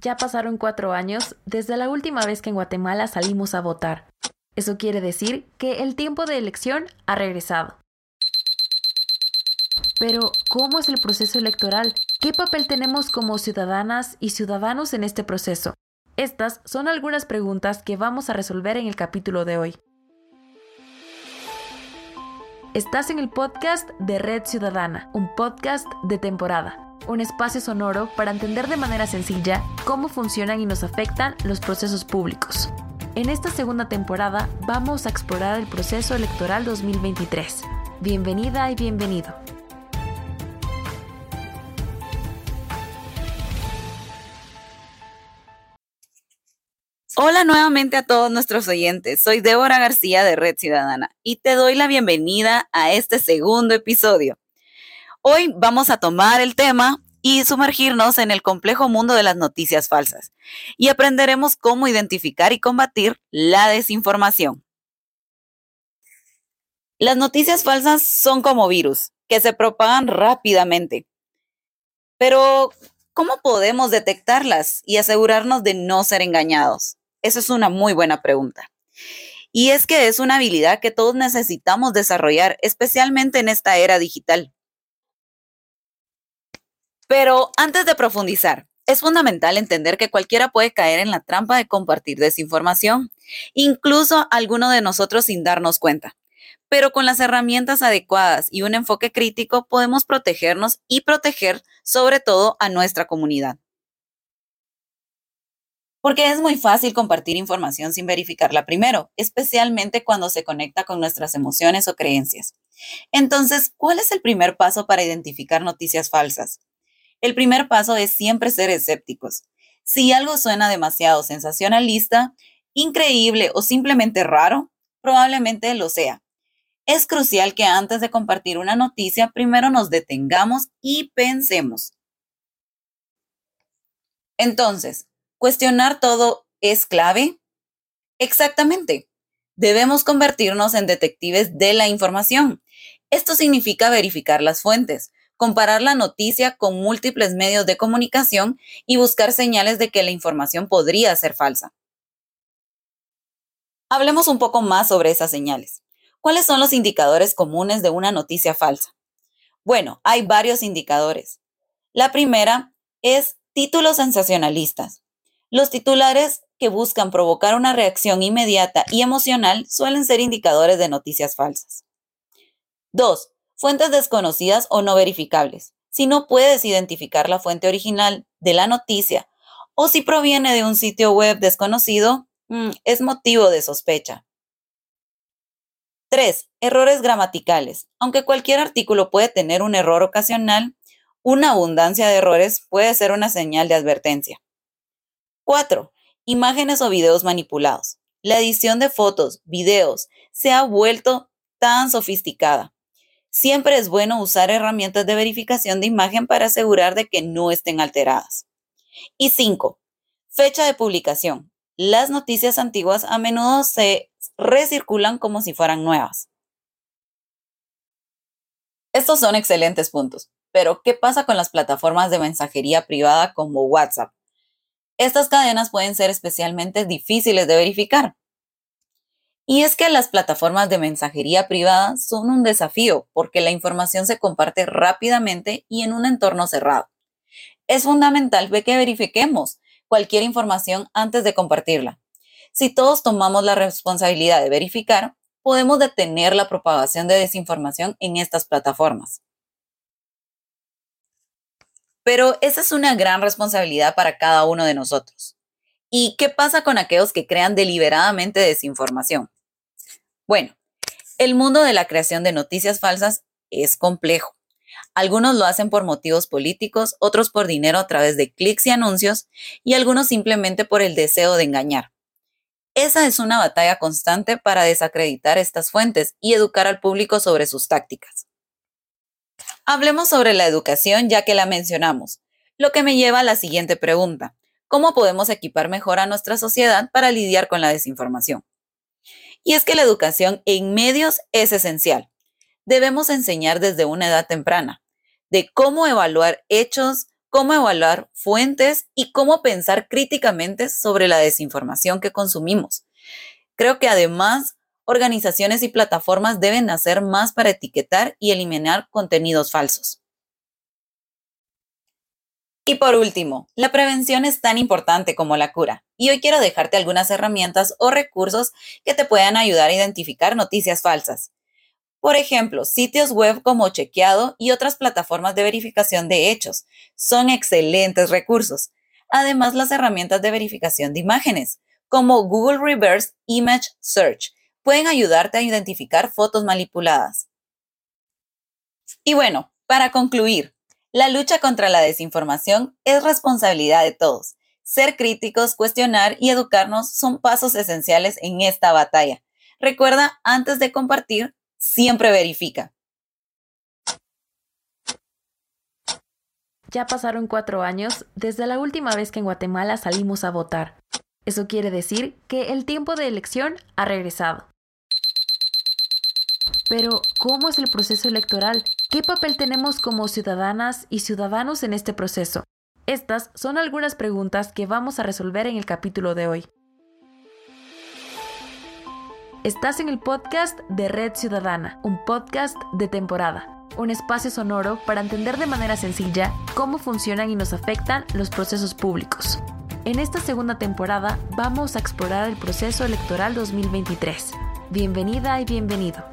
Ya pasaron cuatro años desde la última vez que en Guatemala salimos a votar. Eso quiere decir que el tiempo de elección ha regresado. Pero, ¿cómo es el proceso electoral? ¿Qué papel tenemos como ciudadanas y ciudadanos en este proceso? Estas son algunas preguntas que vamos a resolver en el capítulo de hoy. Estás en el podcast de Red Ciudadana, un podcast de temporada un espacio sonoro para entender de manera sencilla cómo funcionan y nos afectan los procesos públicos. En esta segunda temporada vamos a explorar el proceso electoral 2023. Bienvenida y bienvenido. Hola nuevamente a todos nuestros oyentes. Soy Débora García de Red Ciudadana y te doy la bienvenida a este segundo episodio. Hoy vamos a tomar el tema y sumergirnos en el complejo mundo de las noticias falsas y aprenderemos cómo identificar y combatir la desinformación. Las noticias falsas son como virus que se propagan rápidamente. Pero, ¿cómo podemos detectarlas y asegurarnos de no ser engañados? Esa es una muy buena pregunta. Y es que es una habilidad que todos necesitamos desarrollar, especialmente en esta era digital. Pero antes de profundizar, es fundamental entender que cualquiera puede caer en la trampa de compartir desinformación, incluso alguno de nosotros sin darnos cuenta. Pero con las herramientas adecuadas y un enfoque crítico podemos protegernos y proteger sobre todo a nuestra comunidad. Porque es muy fácil compartir información sin verificarla primero, especialmente cuando se conecta con nuestras emociones o creencias. Entonces, ¿cuál es el primer paso para identificar noticias falsas? El primer paso es siempre ser escépticos. Si algo suena demasiado sensacionalista, increíble o simplemente raro, probablemente lo sea. Es crucial que antes de compartir una noticia, primero nos detengamos y pensemos. Entonces, ¿cuestionar todo es clave? Exactamente. Debemos convertirnos en detectives de la información. Esto significa verificar las fuentes, comparar la noticia con múltiples medios de comunicación y buscar señales de que la información podría ser falsa. Hablemos un poco más sobre esas señales. ¿Cuáles son los indicadores comunes de una noticia falsa? Bueno, hay varios indicadores. La primera es títulos sensacionalistas. Los titulares que buscan provocar una reacción inmediata y emocional suelen ser indicadores de noticias falsas. 2 fuentes desconocidas o no verificables. Si no puedes identificar la fuente original de la noticia o si proviene de un sitio web desconocido, mm, es motivo de sospecha. 3. Errores gramaticales. Aunque cualquier artículo puede tener un error ocasional, una abundancia de errores puede ser una señal de advertencia. 4. Imágenes o videos manipulados. La edición de fotos, videos, se ha vuelto tan sofisticada Siempre es bueno usar herramientas de verificación de imagen para asegurar de que no estén alteradas. Y cinco, fecha de publicación. Las noticias antiguas a menudo se recirculan como si fueran nuevas. Estos son excelentes puntos, pero ¿qué pasa con las plataformas de mensajería privada como WhatsApp? Estas cadenas pueden ser especialmente difíciles de verificar. Y es que las plataformas de mensajería privada son un desafío porque la información se comparte rápidamente y en un entorno cerrado. Es fundamental que verifiquemos cualquier información antes de compartirla. Si todos tomamos la responsabilidad de verificar, podemos detener la propagación de desinformación en estas plataformas. Pero esa es una gran responsabilidad para cada uno de nosotros. ¿Y qué pasa con aquellos que crean deliberadamente desinformación? Bueno, el mundo de la creación de noticias falsas es complejo. Algunos lo hacen por motivos políticos, otros por dinero a través de clics y anuncios, y algunos simplemente por el deseo de engañar. Esa es una batalla constante para desacreditar estas fuentes y educar al público sobre sus tácticas. Hablemos sobre la educación ya que la mencionamos, lo que me lleva a la siguiente pregunta. ¿Cómo podemos equipar mejor a nuestra sociedad para lidiar con la desinformación? Y es que la educación en medios es esencial. Debemos enseñar desde una edad temprana de cómo evaluar hechos, cómo evaluar fuentes y cómo pensar críticamente sobre la desinformación que consumimos. Creo que además organizaciones y plataformas deben hacer más para etiquetar y eliminar contenidos falsos. Y por último, la prevención es tan importante como la cura. Y hoy quiero dejarte algunas herramientas o recursos que te puedan ayudar a identificar noticias falsas. Por ejemplo, sitios web como Chequeado y otras plataformas de verificación de hechos son excelentes recursos. Además, las herramientas de verificación de imágenes, como Google Reverse Image Search, pueden ayudarte a identificar fotos manipuladas. Y bueno, para concluir, la lucha contra la desinformación es responsabilidad de todos. Ser críticos, cuestionar y educarnos son pasos esenciales en esta batalla. Recuerda, antes de compartir, siempre verifica. Ya pasaron cuatro años desde la última vez que en Guatemala salimos a votar. Eso quiere decir que el tiempo de elección ha regresado. Pero, ¿cómo es el proceso electoral? ¿Qué papel tenemos como ciudadanas y ciudadanos en este proceso? Estas son algunas preguntas que vamos a resolver en el capítulo de hoy. Estás en el podcast de Red Ciudadana, un podcast de temporada, un espacio sonoro para entender de manera sencilla cómo funcionan y nos afectan los procesos públicos. En esta segunda temporada vamos a explorar el proceso electoral 2023. Bienvenida y bienvenido.